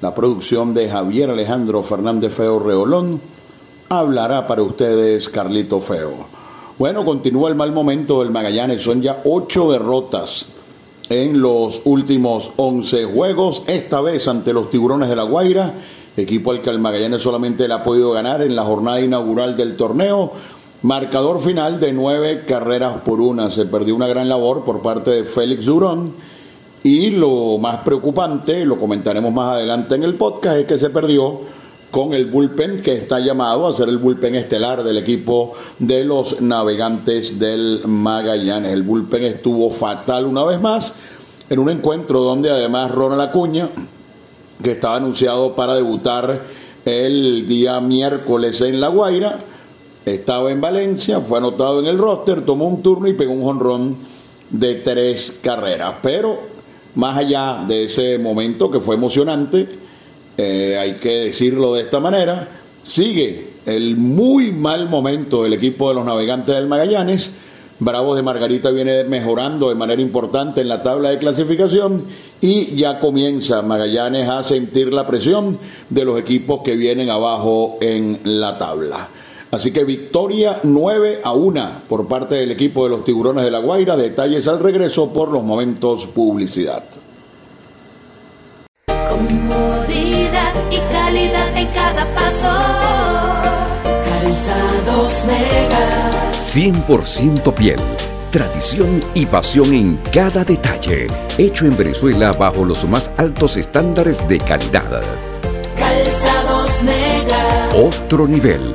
la producción de Javier Alejandro Fernández Feo Reolón, hablará para ustedes Carlito Feo. Bueno, continúa el mal momento del Magallanes, son ya ocho derrotas en los últimos once juegos, esta vez ante los Tiburones de la Guaira, equipo al que el Magallanes solamente le ha podido ganar en la jornada inaugural del torneo. Marcador final de nueve carreras por una. Se perdió una gran labor por parte de Félix Durón y lo más preocupante, lo comentaremos más adelante en el podcast, es que se perdió con el bullpen que está llamado a ser el bullpen estelar del equipo de los navegantes del Magallanes. El bullpen estuvo fatal una vez más en un encuentro donde además Ronald Acuña, que estaba anunciado para debutar el día miércoles en La Guaira, estaba en Valencia, fue anotado en el roster, tomó un turno y pegó un jonrón de tres carreras. Pero más allá de ese momento que fue emocionante, eh, hay que decirlo de esta manera, sigue el muy mal momento del equipo de los navegantes del Magallanes. Bravos de Margarita viene mejorando de manera importante en la tabla de clasificación y ya comienza Magallanes a sentir la presión de los equipos que vienen abajo en la tabla. Así que victoria 9 a 1 por parte del equipo de los Tiburones de la Guaira. Detalles al regreso por los momentos publicidad. Comodidad y calidad en cada paso. Calzados Mega. 100% piel. Tradición y pasión en cada detalle. Hecho en Venezuela bajo los más altos estándares de calidad. Calzados Mega. Otro nivel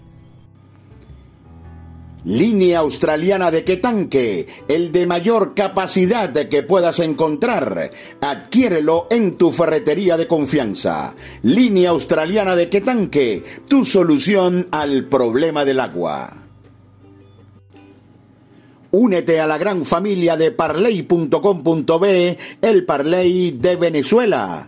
Línea australiana de Quetanque, el de mayor capacidad que puedas encontrar. Adquiérelo en tu ferretería de confianza. Línea australiana de Quetanque, tu solución al problema del agua. Únete a la gran familia de parley.com.be, el Parley de Venezuela.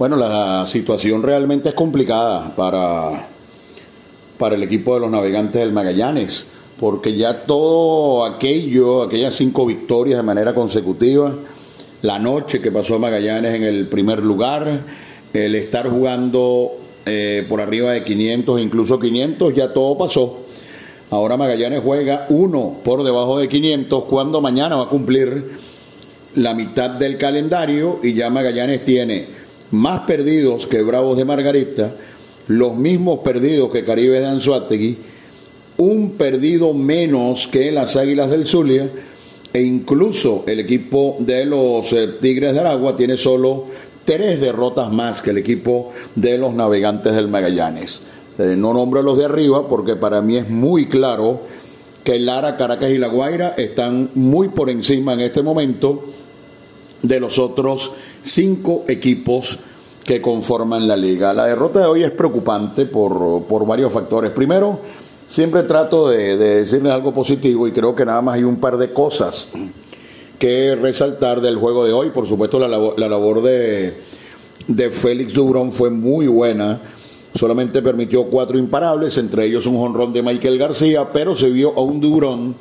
Bueno, la situación realmente es complicada para, para el equipo de los navegantes del Magallanes, porque ya todo aquello, aquellas cinco victorias de manera consecutiva, la noche que pasó Magallanes en el primer lugar, el estar jugando eh, por arriba de 500, incluso 500, ya todo pasó. Ahora Magallanes juega uno por debajo de 500 cuando mañana va a cumplir la mitad del calendario y ya Magallanes tiene más perdidos que Bravos de Margarita, los mismos perdidos que Caribe de Anzuategui, un perdido menos que las Águilas del Zulia, e incluso el equipo de los eh, Tigres de Aragua tiene solo tres derrotas más que el equipo de los Navegantes del Magallanes. Eh, no nombro a los de arriba porque para mí es muy claro que Lara, Caracas y La Guaira están muy por encima en este momento de los otros cinco equipos que conforman la liga. La derrota de hoy es preocupante por, por varios factores. Primero, siempre trato de, de, decirles algo positivo y creo que nada más hay un par de cosas que resaltar del juego de hoy. Por supuesto, la labor, la labor de, de Félix Dubrón fue muy buena. Solamente permitió cuatro imparables, entre ellos un jonrón de Michael García, pero se vio a un Dubrón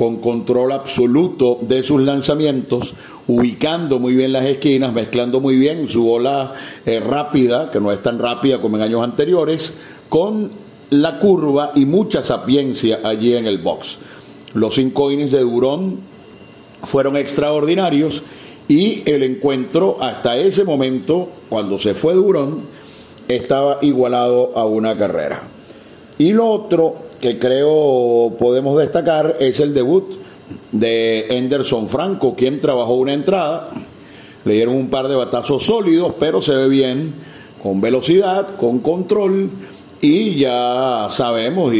con control absoluto de sus lanzamientos, ubicando muy bien las esquinas, mezclando muy bien su bola eh, rápida, que no es tan rápida como en años anteriores, con la curva y mucha sapiencia allí en el box. Los cinco innings de Durón fueron extraordinarios y el encuentro hasta ese momento, cuando se fue Durón, estaba igualado a una carrera. Y lo otro que creo podemos destacar es el debut de Anderson Franco, quien trabajó una entrada. Le dieron un par de batazos sólidos, pero se ve bien, con velocidad, con control. Y ya sabemos, y,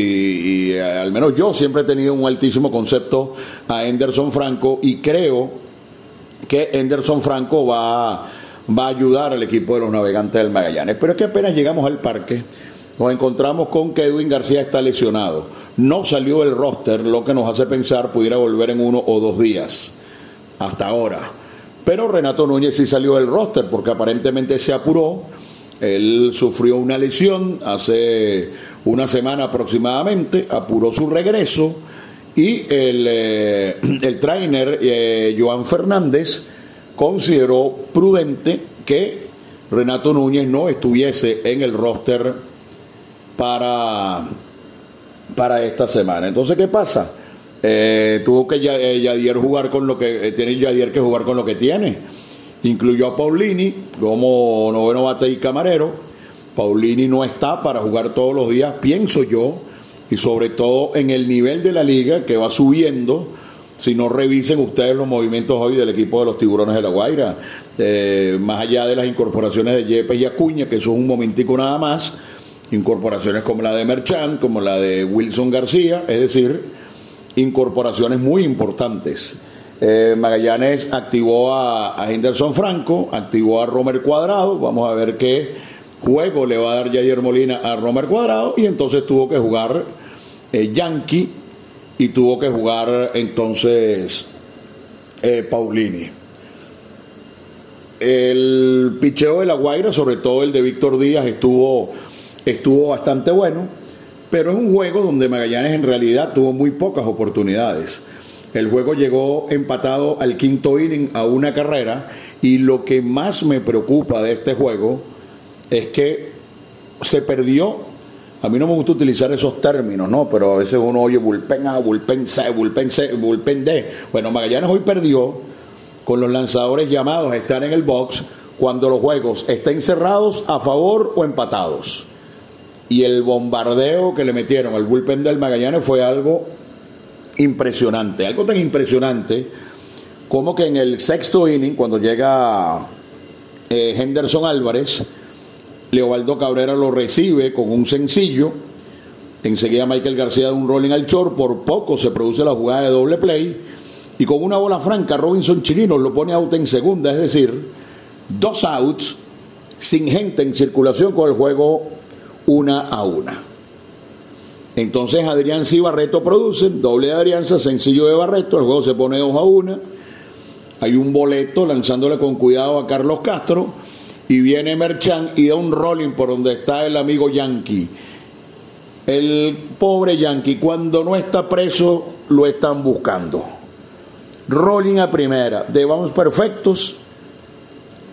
y al menos yo siempre he tenido un altísimo concepto a Anderson Franco y creo que Anderson Franco va, va a ayudar al equipo de los navegantes del Magallanes. Pero es que apenas llegamos al parque, nos encontramos con que Edwin García está lesionado. No salió el roster, lo que nos hace pensar pudiera volver en uno o dos días, hasta ahora. Pero Renato Núñez sí salió del roster porque aparentemente se apuró. Él sufrió una lesión hace una semana aproximadamente, apuró su regreso y el, eh, el trainer eh, Joan Fernández consideró prudente que Renato Núñez no estuviese en el roster para, para esta semana. Entonces, ¿qué pasa? Eh, tuvo que Yadier jugar con lo que eh, tiene Yadier que jugar con lo que tiene. Incluyó a Paulini como noveno bate y camarero. Paulini no está para jugar todos los días, pienso yo, y sobre todo en el nivel de la liga que va subiendo. Si no revisen ustedes los movimientos hoy del equipo de los tiburones de la Guaira, eh, más allá de las incorporaciones de Yepes y Acuña, que eso es un momentico nada más, incorporaciones como la de Merchant, como la de Wilson García, es decir, incorporaciones muy importantes. Eh, Magallanes activó a, Henderson Franco, activó a Romer Cuadrado, vamos a ver qué juego le va a dar Jair Molina a Romer Cuadrado, y entonces tuvo que jugar eh, Yankee y tuvo que jugar entonces eh, Paulini. El picheo de La Guaira, sobre todo el de Víctor Díaz, estuvo estuvo bastante bueno, pero es un juego donde Magallanes en realidad tuvo muy pocas oportunidades. El juego llegó empatado al quinto inning a una carrera y lo que más me preocupa de este juego es que se perdió. A mí no me gusta utilizar esos términos, ¿no? Pero a veces uno oye bullpen A, bullpen C, bullpen C, bullpen D. Bueno, Magallanes hoy perdió con los lanzadores llamados a estar en el box cuando los juegos estén cerrados a favor o empatados y el bombardeo que le metieron al bullpen del Magallanes fue algo impresionante, algo tan impresionante como que en el sexto inning, cuando llega eh, Henderson Álvarez, Leobaldo Cabrera lo recibe con un sencillo, enseguida Michael García da un rolling al short, por poco se produce la jugada de doble play, y con una bola franca Robinson Chirinos lo pone out en segunda, es decir, dos outs, sin gente en circulación con el juego una a una. Entonces Adrián y Barreto producen, doble de Adrianza, sencillo de Barreto, el juego se pone dos a una. Hay un boleto lanzándole con cuidado a Carlos Castro y viene Merchan y da un rolling por donde está el amigo Yankee. El pobre Yankee, cuando no está preso, lo están buscando. Rolling a primera, de bounce perfectos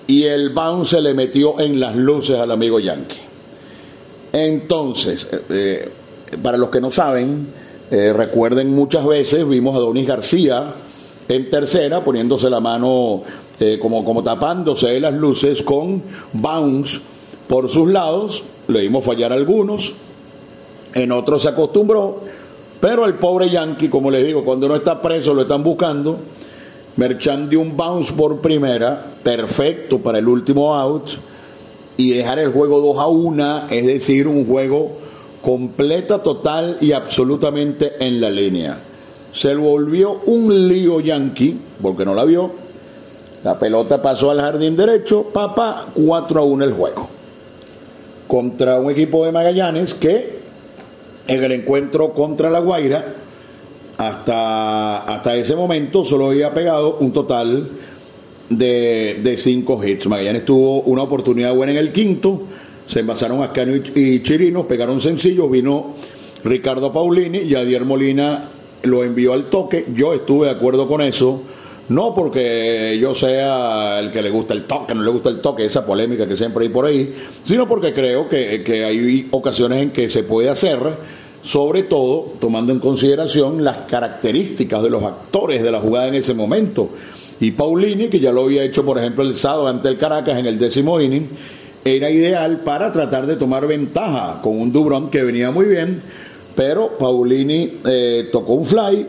y el bounce se le metió en las luces al amigo Yankee. Entonces, eh, para los que no saben, eh, recuerden muchas veces vimos a Donis García en tercera poniéndose la mano eh, como, como tapándose las luces con bounce por sus lados, le dimos fallar algunos, en otros se acostumbró, pero el pobre Yankee, como les digo, cuando no está preso lo están buscando, Merchan dio un bounce por primera, perfecto para el último out, y dejar el juego 2 a 1, es decir, un juego completa, total y absolutamente en la línea. Se volvió un lío yankee, porque no la vio, La pelota pasó al jardín derecho, papá, 4 a 1 el juego. Contra un equipo de Magallanes que en el encuentro contra La Guaira, hasta, hasta ese momento solo había pegado un total de, de cinco hits. Magallanes tuvo una oportunidad buena en el quinto, se envasaron a Cano y Chirinos, pegaron sencillo, vino Ricardo Paulini, y Adier Molina lo envió al toque, yo estuve de acuerdo con eso, no porque yo sea el que le gusta el toque, no le gusta el toque, esa polémica que siempre hay por ahí, sino porque creo que, que hay ocasiones en que se puede hacer, sobre todo tomando en consideración las características de los actores de la jugada en ese momento. Y Paulini, que ya lo había hecho, por ejemplo, el sábado ante el Caracas en el décimo inning, era ideal para tratar de tomar ventaja con un Dubrón que venía muy bien, pero Paulini eh, tocó un fly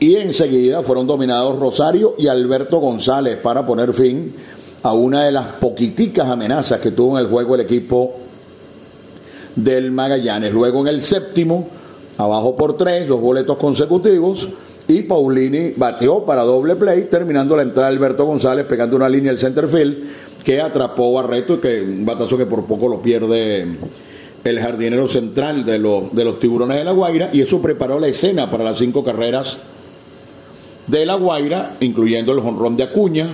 y enseguida fueron dominados Rosario y Alberto González para poner fin a una de las poquiticas amenazas que tuvo en el juego el equipo del Magallanes. Luego en el séptimo, abajo por tres, dos boletos consecutivos y Paulini bateó para doble play, terminando la entrada Alberto González pegando una línea al center field que atrapó Barreto y que un batazo que por poco lo pierde el jardinero central de los, de los tiburones de La Guaira y eso preparó la escena para las cinco carreras de La Guaira, incluyendo el jonrón de Acuña,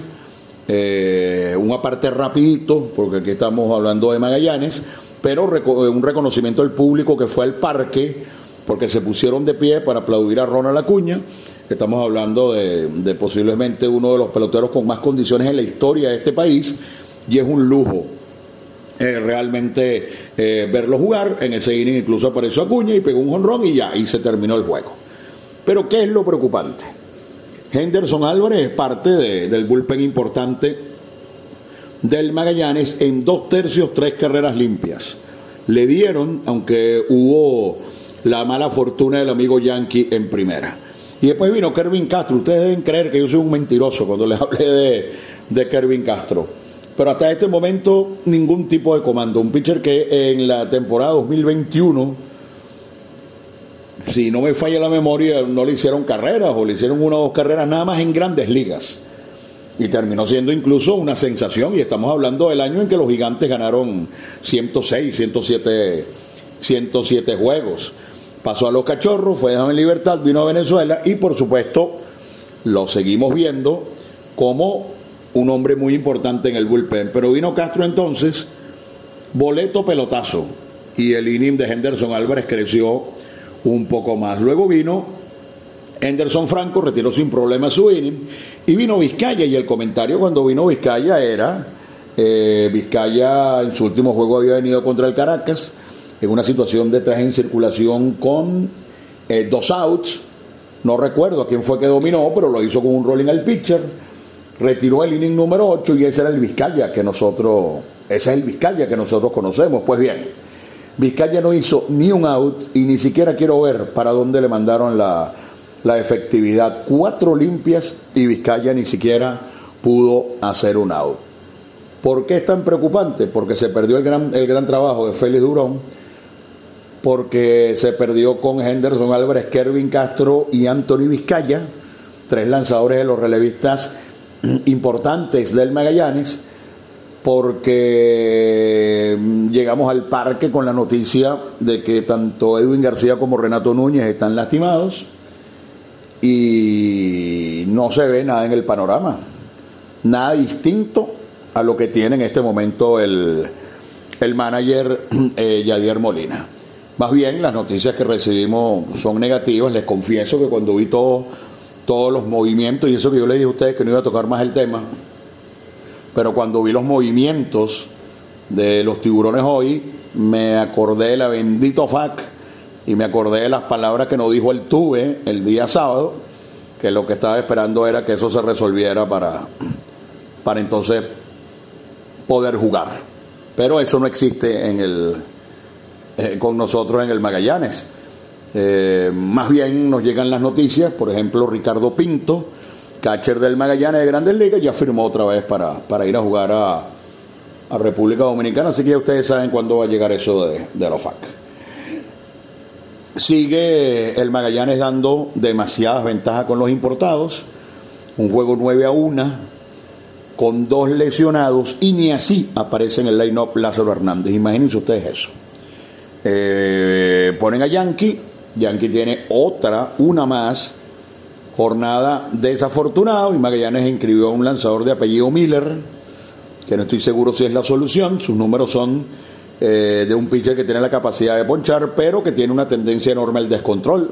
eh, un aparte rapidito, porque aquí estamos hablando de Magallanes, pero un reconocimiento al público que fue al parque porque se pusieron de pie para aplaudir a Ronald Acuña. Estamos hablando de, posiblemente uno de los peloteros con más condiciones en la historia de este país y es un lujo eh, realmente eh, verlo jugar. En ese inning incluso apareció Acuña y pegó un jonrón y ya, y se terminó el juego. Pero ¿qué es lo preocupante? Henderson Álvarez es parte del bullpen importante del Magallanes en dos tercios, tres carreras limpias. Le dieron, aunque hubo la mala fortuna del amigo Yankee en primera. Y después vino Kervin Castro. Ustedes deben creer que yo soy un mentiroso cuando les hablé de, de Kervin Castro. Pero hasta este momento ningún tipo de comando. Un pitcher que en la temporada 2021, si no me falla la memoria, no le hicieron carreras o le hicieron una o dos carreras nada más en grandes ligas. Y terminó siendo incluso una sensación. Y estamos hablando del año en que los gigantes ganaron 106, 107, 107 juegos pasó a los cachorros, fue dejado en libertad, vino a Venezuela y por supuesto lo seguimos viendo como un hombre muy importante en el bullpen. Pero vino Castro entonces, boleto pelotazo, y el inning de Henderson Álvarez creció un poco más. Luego vino Henderson Franco, retiró sin problema su inning, y vino Vizcaya, y el comentario cuando vino Vizcaya era, eh, Vizcaya en su último juego había venido contra el Caracas, en una situación de traje en circulación con eh, dos outs. No recuerdo a quién fue que dominó, pero lo hizo con un rolling al pitcher. Retiró el inning número 8 y ese era el Vizcaya que nosotros, ese es el Vizcaya que nosotros conocemos. Pues bien, Vizcaya no hizo ni un out y ni siquiera quiero ver para dónde le mandaron la, la efectividad. Cuatro limpias y Vizcaya ni siquiera pudo hacer un out. ¿Por qué es tan preocupante? Porque se perdió el gran, el gran trabajo de Félix Durón porque se perdió con Henderson Álvarez, Kervin Castro y Anthony Vizcaya, tres lanzadores de los relevistas importantes del Magallanes, porque llegamos al parque con la noticia de que tanto Edwin García como Renato Núñez están lastimados y no se ve nada en el panorama, nada distinto a lo que tiene en este momento el, el manager eh, Yadier Molina. Más bien, las noticias que recibimos son negativas. Les confieso que cuando vi todos los movimientos, y eso que yo le dije a ustedes que no iba a tocar más el tema, pero cuando vi los movimientos de los tiburones hoy, me acordé de la bendito FAC y me acordé de las palabras que nos dijo el Tuve el día sábado, que lo que estaba esperando era que eso se resolviera para, para entonces poder jugar. Pero eso no existe en el, eh, con nosotros en el Magallanes. Eh, más bien nos llegan las noticias, por ejemplo, Ricardo Pinto, catcher del Magallanes de Grandes Ligas, ya firmó otra vez para, para ir a jugar a, a, República Dominicana, así que ustedes saben cuándo va a llegar eso de, de la FAC. Sigue el Magallanes dando demasiadas ventajas con los importados, un juego 9 a 1 con dos lesionados y ni así aparece en el line-up Lázaro Hernández. Imagínense ustedes eso. Eh, ponen a Yankee, Yankee tiene otra, una más, jornada desafortunada y Magallanes inscribió a un lanzador de apellido Miller, que no estoy seguro si es la solución, sus números son eh, de un pitcher que tiene la capacidad de ponchar, pero que tiene una tendencia enorme al descontrol.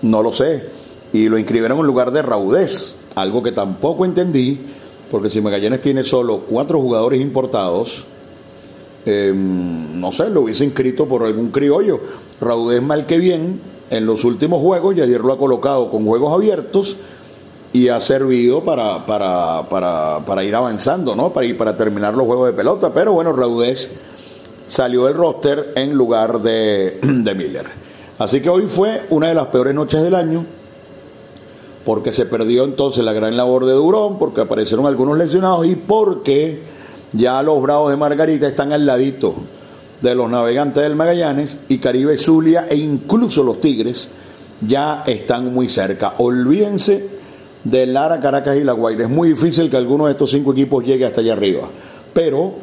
No lo sé. Y lo inscribieron en lugar de Raudés, algo que tampoco entendí, porque si Magallanes tiene solo cuatro jugadores importados, em, no sé, lo hubiese inscrito por algún criollo. Raudés mal que bien, en los últimos juegos, y ayer lo ha colocado con juegos abiertos y ha servido para, para, para, para ir avanzando, ¿no? Para, ir, para terminar los juegos de pelota. Pero bueno, Raudés salió del roster en lugar de, de Miller. Así que hoy fue una de las peores noches del año porque se perdió entonces la gran labor de Durón, porque aparecieron algunos lesionados y porque ya los Bravos de Margarita están al ladito de los navegantes del Magallanes y Caribe Zulia e incluso los Tigres ya están muy cerca. Olvídense de Lara, Caracas y La Guaira. Es muy difícil que alguno de estos cinco equipos llegue hasta allá arriba, pero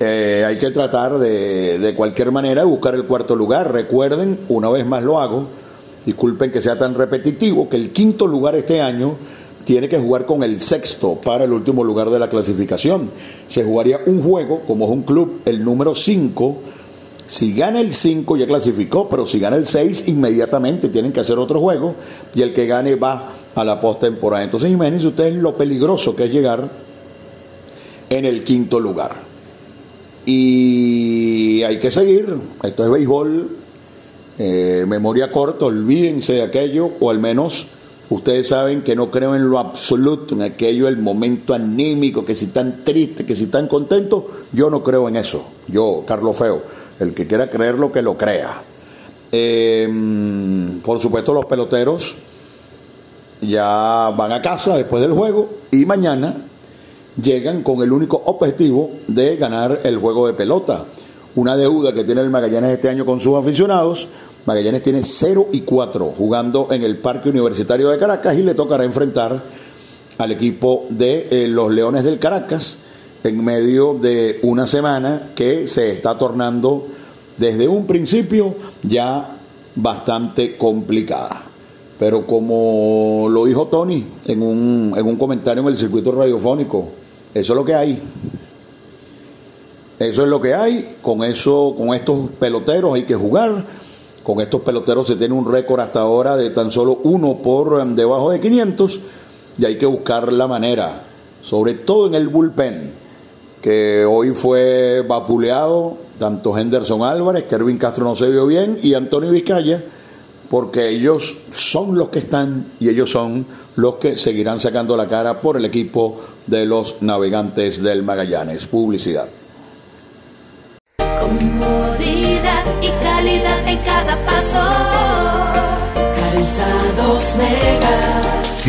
eh, hay que tratar de, de cualquier manera de buscar el cuarto lugar. Recuerden, una vez más lo hago, disculpen que sea tan repetitivo, que el quinto lugar este año tiene que jugar con el sexto para el último lugar de la clasificación. Se jugaría un juego, como es un club, el número 5. Si gana el 5 ya clasificó, pero si gana el 6 inmediatamente tienen que hacer otro juego y el que gane va a la postemporada. Entonces imagínense ustedes lo peligroso que es llegar en el quinto lugar. Y hay que seguir, esto es béisbol, eh, memoria corta, olvídense de aquello, o al menos ustedes saben que no creo en lo absoluto, en aquello, el momento anímico, que si tan triste, que si tan contento, yo no creo en eso. Yo, Carlos Feo, el que quiera creerlo, que lo crea. Eh, por supuesto, los peloteros ya van a casa después del juego y mañana llegan con el único objetivo de ganar el juego de pelota. Una deuda que tiene el Magallanes este año con sus aficionados, Magallanes tiene 0 y 4 jugando en el Parque Universitario de Caracas y le tocará enfrentar al equipo de eh, los Leones del Caracas en medio de una semana que se está tornando desde un principio ya bastante complicada. Pero como lo dijo Tony en un, en un comentario en el circuito radiofónico, eso es lo que hay. Eso es lo que hay. Con eso, con estos peloteros hay que jugar con estos peloteros se tiene un récord hasta ahora de tan solo uno por um, debajo de 500 y hay que buscar la manera, sobre todo en el bullpen, que hoy fue vapuleado tanto Henderson Álvarez, Kervin Castro no se vio bien y Antonio Vizcaya, porque ellos son los que están y ellos son los que seguirán sacando la cara por el equipo de los navegantes del Magallanes. Publicidad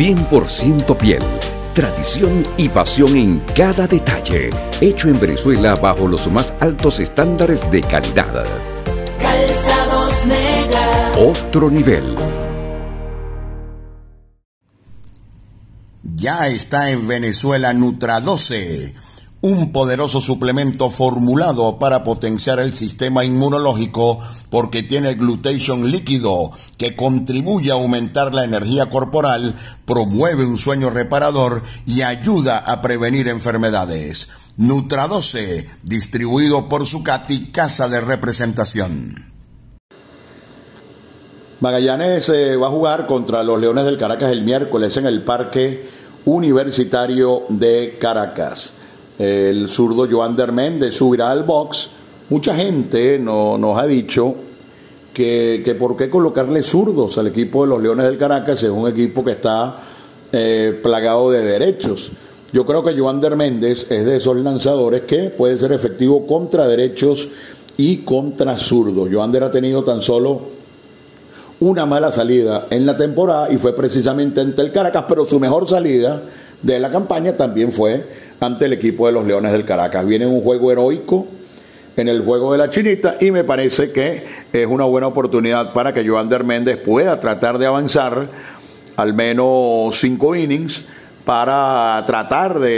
100% piel. Tradición y pasión en cada detalle. Hecho en Venezuela bajo los más altos estándares de calidad. Calzados Mega. Otro nivel. Ya está en Venezuela Nutra 12 un poderoso suplemento formulado para potenciar el sistema inmunológico porque tiene glutation líquido que contribuye a aumentar la energía corporal, promueve un sueño reparador y ayuda a prevenir enfermedades. Nutra12, distribuido por Sucati Casa de Representación. Magallanes eh, va a jugar contra los Leones del Caracas el miércoles en el Parque Universitario de Caracas el zurdo Joan Derméndez subirá al box. Mucha gente no, nos ha dicho que, que, por qué colocarle zurdos al equipo de los Leones del Caracas, es un equipo que está eh, plagado de derechos. Yo creo que Joan Méndez es de esos lanzadores que puede ser efectivo contra derechos y contra zurdos. Joander ha tenido tan solo una mala salida en la temporada y fue precisamente ante el Caracas, pero su mejor salida de la campaña también fue ante el equipo de los Leones del Caracas. Viene un juego heroico en el juego de la chinita y me parece que es una buena oportunidad para que Joander Méndez pueda tratar de avanzar al menos cinco innings para tratar de,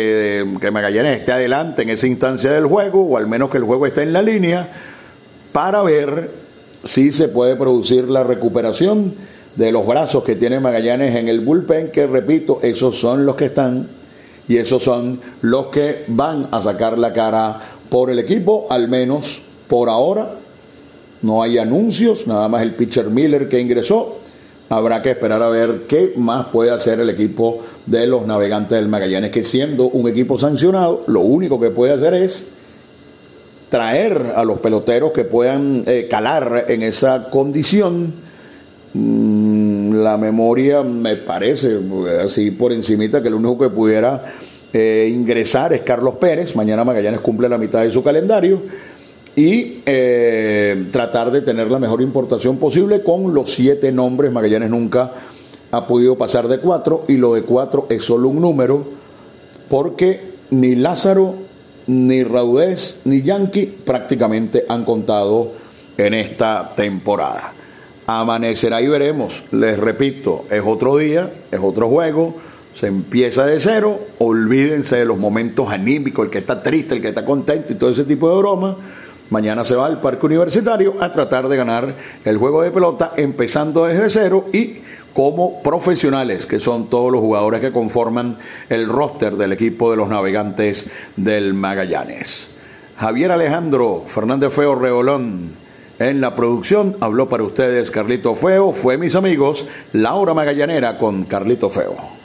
de, que Magallanes esté adelante en esa instancia del juego, o al menos que el juego esté en la línea, para ver si se puede producir la recuperación de los brazos que tiene Magallanes en el bullpen, que repito, esos son los que están y esos son los que van a sacar la cara por el equipo, al menos por ahora. No hay anuncios, nada más el pitcher Miller que ingresó. Habrá que esperar a ver qué más puede hacer el equipo de los navegantes del Magallanes, que siendo un equipo sancionado, lo único que puede hacer es traer a los peloteros que puedan eh, calar en esa condición. Mm, la memoria me parece, así por encimita, que el único que pudiera eh, ingresar es Carlos Pérez. Mañana Magallanes cumple la mitad de su calendario y eh, tratar de tener la mejor importación posible con los siete nombres. Magallanes nunca ha podido pasar de cuatro y lo de cuatro es solo un número porque ni Lázaro, ni Raudés, ni Yankee prácticamente han contado en esta temporada. Amanecerá y veremos, les repito, es otro día, es otro juego, se empieza de cero, olvídense de los momentos anímicos, el que está triste, el que está contento y todo ese tipo de bromas Mañana se va al Parque Universitario a tratar de ganar el juego de pelota empezando desde cero y como profesionales, que son todos los jugadores que conforman el roster del equipo de los navegantes del Magallanes. Javier Alejandro Fernández Feo Reolón en la producción habló para ustedes Carlito Feo, fue mis amigos, Laura Magallanera con Carlito Feo.